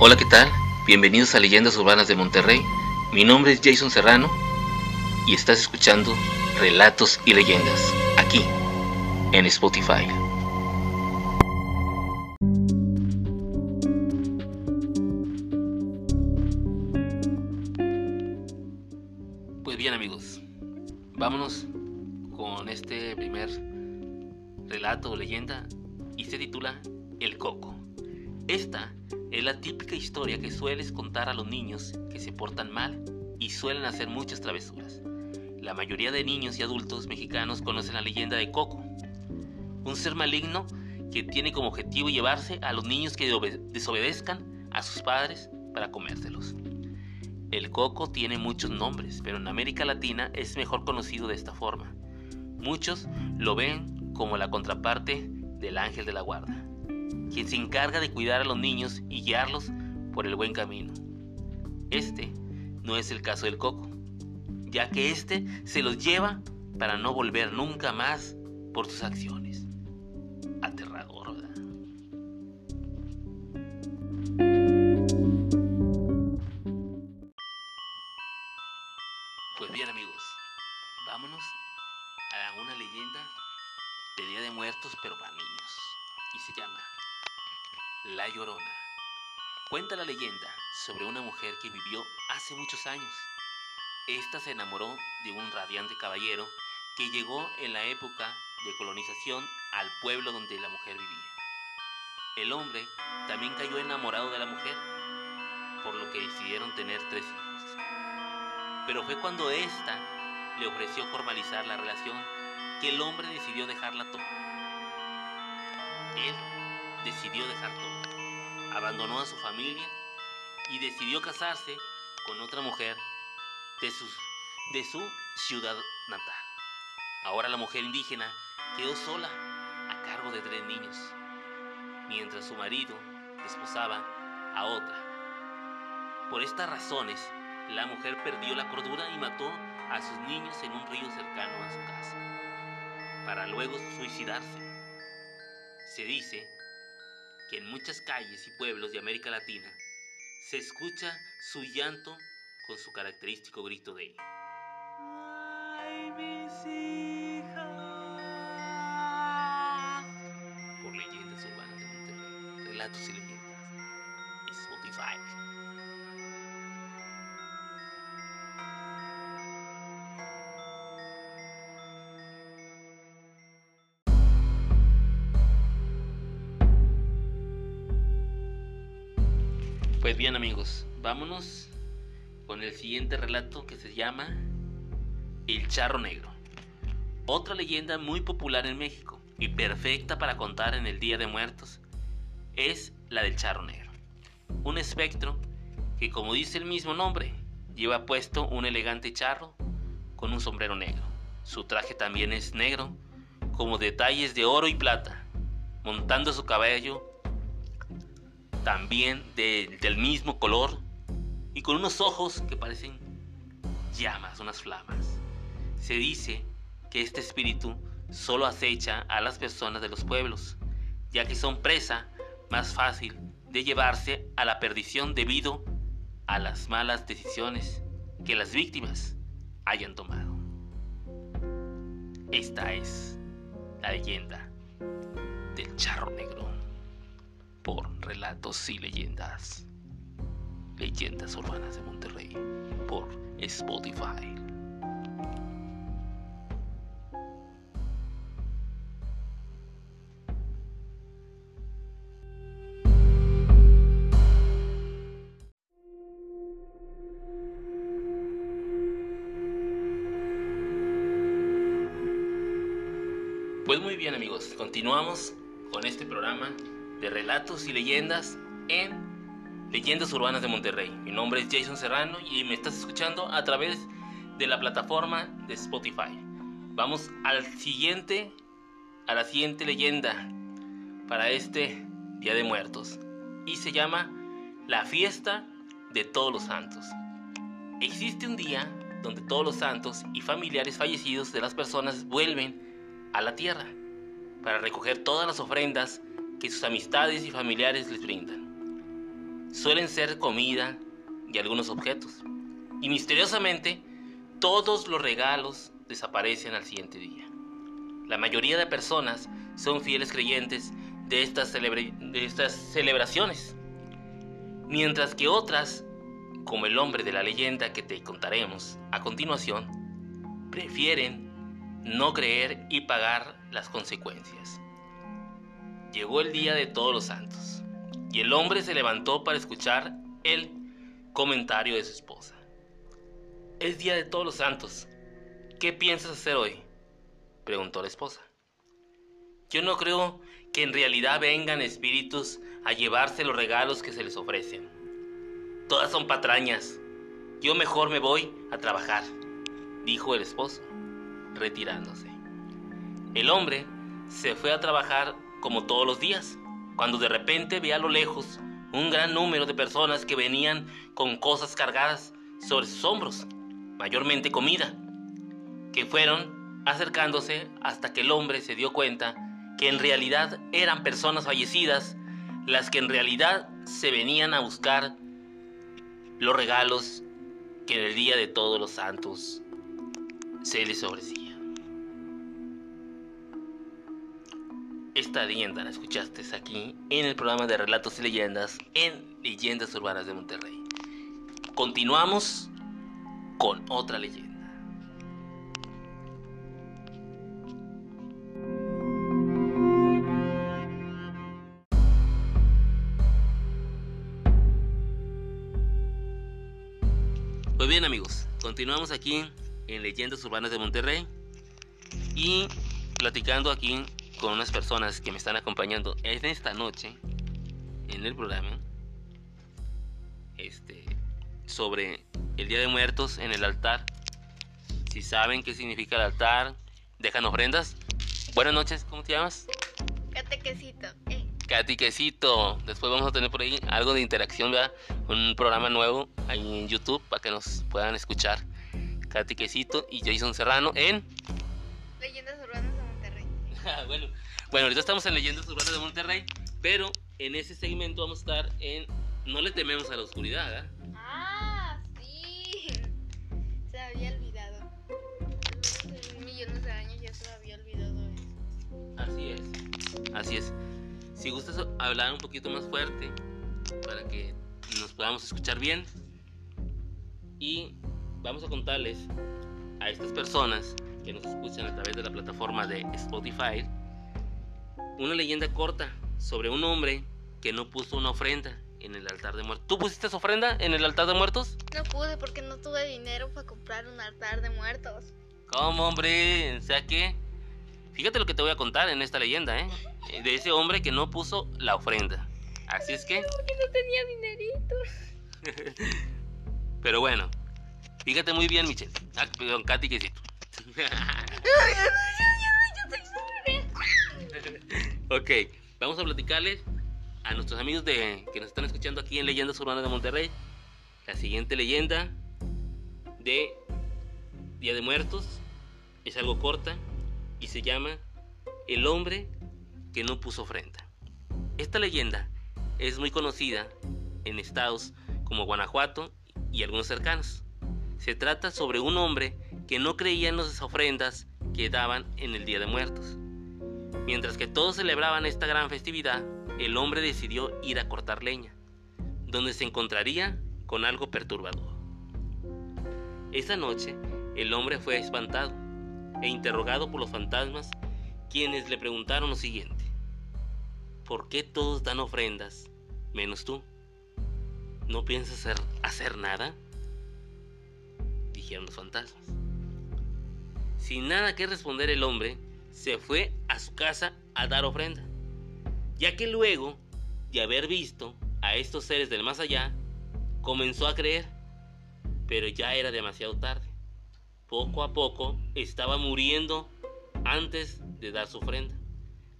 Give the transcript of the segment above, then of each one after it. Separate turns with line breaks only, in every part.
Hola, ¿qué tal? Bienvenidos a Leyendas Urbanas de Monterrey. Mi nombre es Jason Serrano y estás escuchando Relatos y Leyendas aquí en Spotify. Pues bien amigos, vámonos con este primer relato o leyenda y se titula El Coco. Esta es la típica historia que sueles contar a los niños que se portan mal y suelen hacer muchas travesuras. La mayoría de niños y adultos mexicanos conocen la leyenda de Coco, un ser maligno que tiene como objetivo llevarse a los niños que desobedezcan a sus padres para comérselos. El coco tiene muchos nombres, pero en América Latina es mejor conocido de esta forma. Muchos lo ven como la contraparte del ángel de la guarda, quien se encarga de cuidar a los niños y guiarlos por el buen camino. Este no es el caso del coco, ya que este se los lleva para no volver nunca más por sus acciones. Aterrador, ¿verdad? Pues bien amigos, vámonos a una leyenda de Día de Muertos pero para niños. Y se llama La Llorona. Cuenta la leyenda sobre una mujer que vivió hace muchos años. Esta se enamoró de un radiante caballero que llegó en la época de colonización al pueblo donde la mujer vivía. El hombre también cayó enamorado de la mujer, por lo que decidieron tener tres hijos. Pero fue cuando ésta le ofreció formalizar la relación que el hombre decidió dejarla todo. Él decidió dejar todo. Abandonó a su familia y decidió casarse con otra mujer de, de su ciudad natal. Ahora la mujer indígena quedó sola a cargo de tres niños, mientras su marido desposaba a otra. Por estas razones, la mujer perdió la cordura y mató a sus niños en un río cercano a su casa, para luego suicidarse. Se dice que en muchas calles y pueblos de América Latina se escucha su llanto con su característico grito de ¡Ay, mis hijas! Por leyendas urbanas de Monterrey, relatos y Pues bien amigos, vámonos con el siguiente relato que se llama El Charro Negro. Otra leyenda muy popular en México y perfecta para contar en el Día de Muertos es la del Charro Negro. Un espectro que como dice el mismo nombre, lleva puesto un elegante charro con un sombrero negro. Su traje también es negro, como detalles de oro y plata, montando su cabello también del mismo color y con unos ojos que parecen llamas, unas flamas. Se dice que este espíritu solo acecha a las personas de los pueblos, ya que son presa más fácil de llevarse a la perdición debido a las malas decisiones que las víctimas hayan tomado. Esta es la leyenda del charro negro por relatos y leyendas. Leyendas urbanas de Monterrey por Spotify. Pues muy bien amigos, continuamos con este programa de relatos y leyendas en Leyendas Urbanas de Monterrey. Mi nombre es Jason Serrano y me estás escuchando a través de la plataforma de Spotify. Vamos al siguiente, a la siguiente leyenda para este Día de Muertos y se llama La Fiesta de Todos los Santos. Existe un día donde todos los santos y familiares fallecidos de las personas vuelven a la tierra para recoger todas las ofrendas que sus amistades y familiares les brindan. suelen ser comida y algunos objetos. Y misteriosamente, todos los regalos desaparecen al siguiente día. La mayoría de personas son fieles creyentes de estas, de estas celebraciones, mientras que otras, como el hombre de la leyenda que te contaremos a continuación, prefieren no creer y pagar las consecuencias. Llegó el día de todos los santos, y el hombre se levantó para escuchar el comentario de su esposa. Es día de todos los santos. ¿Qué piensas hacer hoy? preguntó la esposa. Yo no creo que en realidad vengan espíritus a llevarse los regalos que se les ofrecen. Todas son patrañas. Yo mejor me voy a trabajar, dijo el esposo, retirándose. El hombre se fue a trabajar como todos los días, cuando de repente ve a lo lejos un gran número de personas que venían con cosas cargadas sobre sus hombros, mayormente comida, que fueron acercándose hasta que el hombre se dio cuenta que en realidad eran personas fallecidas las que en realidad se venían a buscar los regalos que en el día de todos los santos se les ofrecía. Esta leyenda la escuchaste aquí en el programa de Relatos y Leyendas en Leyendas Urbanas de Monterrey. Continuamos con otra leyenda. Pues bien amigos, continuamos aquí en Leyendas Urbanas de Monterrey y platicando aquí con unas personas que me están acompañando en esta noche en el programa este sobre el Día de Muertos en el altar. Si saben qué significa el altar, dejan ofrendas. Buenas noches, ¿cómo te llamas?
Catequecito. Eh.
Catequecito. Después vamos a tener por ahí algo de interacción, ¿verdad? Un programa nuevo ahí en YouTube para que nos puedan escuchar. Catequecito y Jason Serrano en
Leyendas Urbanas.
bueno, bueno, ahorita estamos en Leyendas Urbanas de Monterrey, pero en ese segmento vamos a estar en No le tememos a la oscuridad,
¿eh? Ah, sí. Se había olvidado. millones de años ya se había olvidado eso.
Así es. Así es. Si gustas hablar un poquito más fuerte para que nos podamos escuchar bien y vamos a contarles a estas personas que nos escuchan a través de la plataforma de Spotify una leyenda corta sobre un hombre que no puso una ofrenda en el altar de muertos. ¿Tú pusiste esa ofrenda en el altar de muertos?
No pude porque no tuve dinero para comprar un altar de muertos.
¿Cómo, hombre? O sea que, fíjate lo que te voy a contar en esta leyenda, ¿eh? De ese hombre que no puso la ofrenda. Así es que...
Porque no tenía dinerito.
Pero bueno, fíjate muy bien, Michelle. Ah, perdón, Katy, que sí. Ok, vamos a platicarles a nuestros amigos de, que nos están escuchando aquí en Leyendas Urbanas de Monterrey la siguiente leyenda de Día de Muertos. Es algo corta y se llama El hombre que no puso ofrenda. Esta leyenda es muy conocida en estados como Guanajuato y algunos cercanos. Se trata sobre un hombre que no creía en las ofrendas que daban en el Día de Muertos. Mientras que todos celebraban esta gran festividad, el hombre decidió ir a cortar leña, donde se encontraría con algo perturbador. Esa noche, el hombre fue espantado e interrogado por los fantasmas, quienes le preguntaron lo siguiente. ¿Por qué todos dan ofrendas, menos tú? ¿No piensas hacer, hacer nada? Dijeron los fantasmas. Sin nada que responder el hombre, se fue a su casa a dar ofrenda, ya que luego de haber visto a estos seres del más allá, comenzó a creer, pero ya era demasiado tarde. Poco a poco estaba muriendo antes de dar su ofrenda.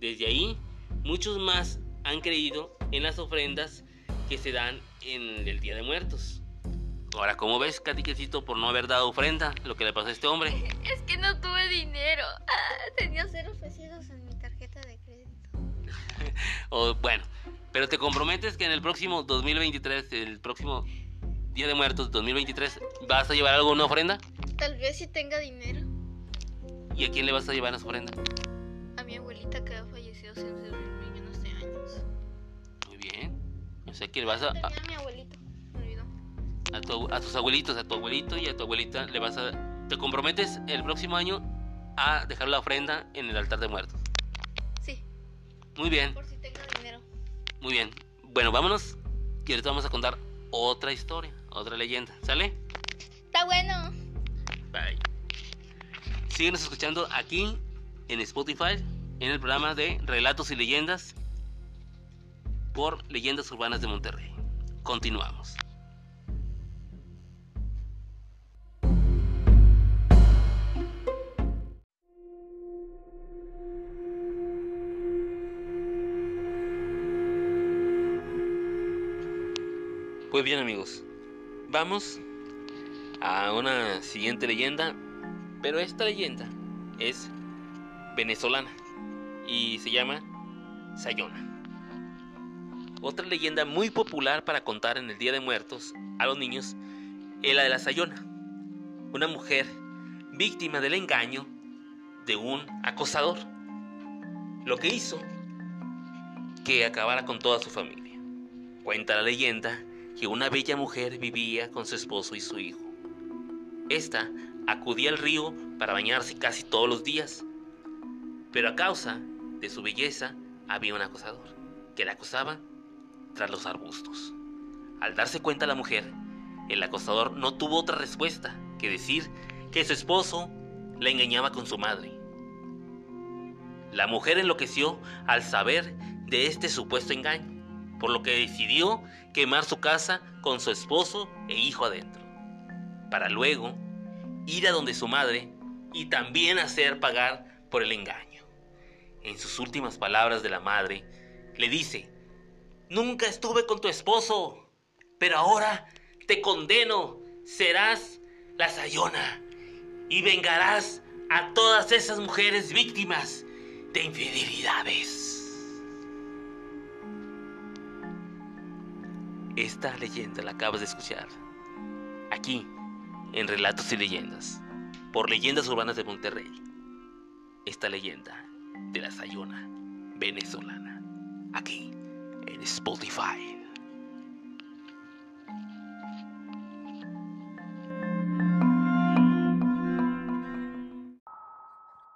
Desde ahí, muchos más han creído en las ofrendas que se dan en el Día de Muertos. Ahora, ¿cómo ves, Catiquecito, por no haber dado ofrenda lo que le pasó a este hombre?
Es que no tuve dinero. Ah, tenía cero pesos en mi tarjeta de crédito.
o, bueno, Pero te comprometes que en el próximo 2023, el próximo Día de Muertos 2023, ¿vas a llevar alguna ofrenda?
Tal vez si tenga dinero.
¿Y a quién le vas a llevar esa ofrenda?
A mi abuelita que ha fallecido hace millones de años.
Muy bien. O sea que le vas a, a
mi abuelito.
Tu- a tus abuelitos, a tu abuelito y a tu abuelita, le vas a... ¿Te comprometes el próximo año a dejar la ofrenda en el altar de muertos?
Sí,
Muy bien.
por si tenga dinero.
Muy bien. Bueno, vámonos. Y ahorita vamos a contar otra historia, otra leyenda. ¿Sale?
Está bueno.
Bye. Síguenos escuchando aquí en Spotify, en el programa de Relatos y Leyendas por Leyendas Urbanas de Monterrey. Continuamos. Bien amigos, vamos a una siguiente leyenda, pero esta leyenda es venezolana y se llama Sayona. Otra leyenda muy popular para contar en el Día de Muertos a los niños es la de la Sayona, una mujer víctima del engaño de un acosador, lo que hizo que acabara con toda su familia. Cuenta la leyenda que una bella mujer vivía con su esposo y su hijo. Esta acudía al río para bañarse casi todos los días, pero a causa de su belleza había un acosador que la acosaba tras los arbustos. Al darse cuenta la mujer, el acosador no tuvo otra respuesta que decir que su esposo la engañaba con su madre. La mujer enloqueció al saber de este supuesto engaño, por lo que decidió quemar su casa con su esposo e hijo adentro, para luego ir a donde su madre y también hacer pagar por el engaño. En sus últimas palabras de la madre, le dice, Nunca estuve con tu esposo, pero ahora te condeno, serás la Sayona y vengarás a todas esas mujeres víctimas de infidelidades. Esta leyenda la acabas de escuchar aquí en Relatos y Leyendas por Leyendas Urbanas de Monterrey. Esta leyenda de la Sayona venezolana aquí en Spotify.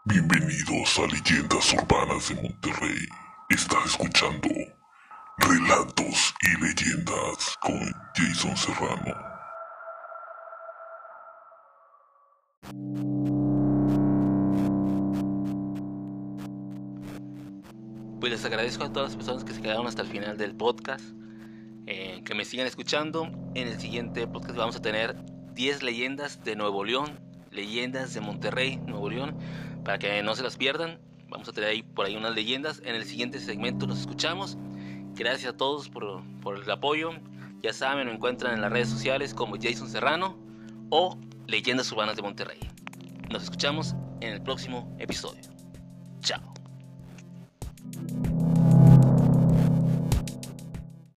Bienvenidos a Leyendas Urbanas de Monterrey. Estás escuchando Relatos y Leyendas con Jason Serrano.
Pues les agradezco a todas las personas que se quedaron hasta el final del podcast, eh, que me sigan escuchando. En el siguiente podcast vamos a tener 10 leyendas de Nuevo León, leyendas de Monterrey, Nuevo León, para que no se las pierdan. Vamos a tener ahí por ahí unas leyendas. En el siguiente segmento nos escuchamos. Gracias a todos por, por el apoyo. Ya saben, me encuentran en las redes sociales como Jason Serrano o Leyendas Urbanas de Monterrey. Nos escuchamos en el próximo episodio. Chao.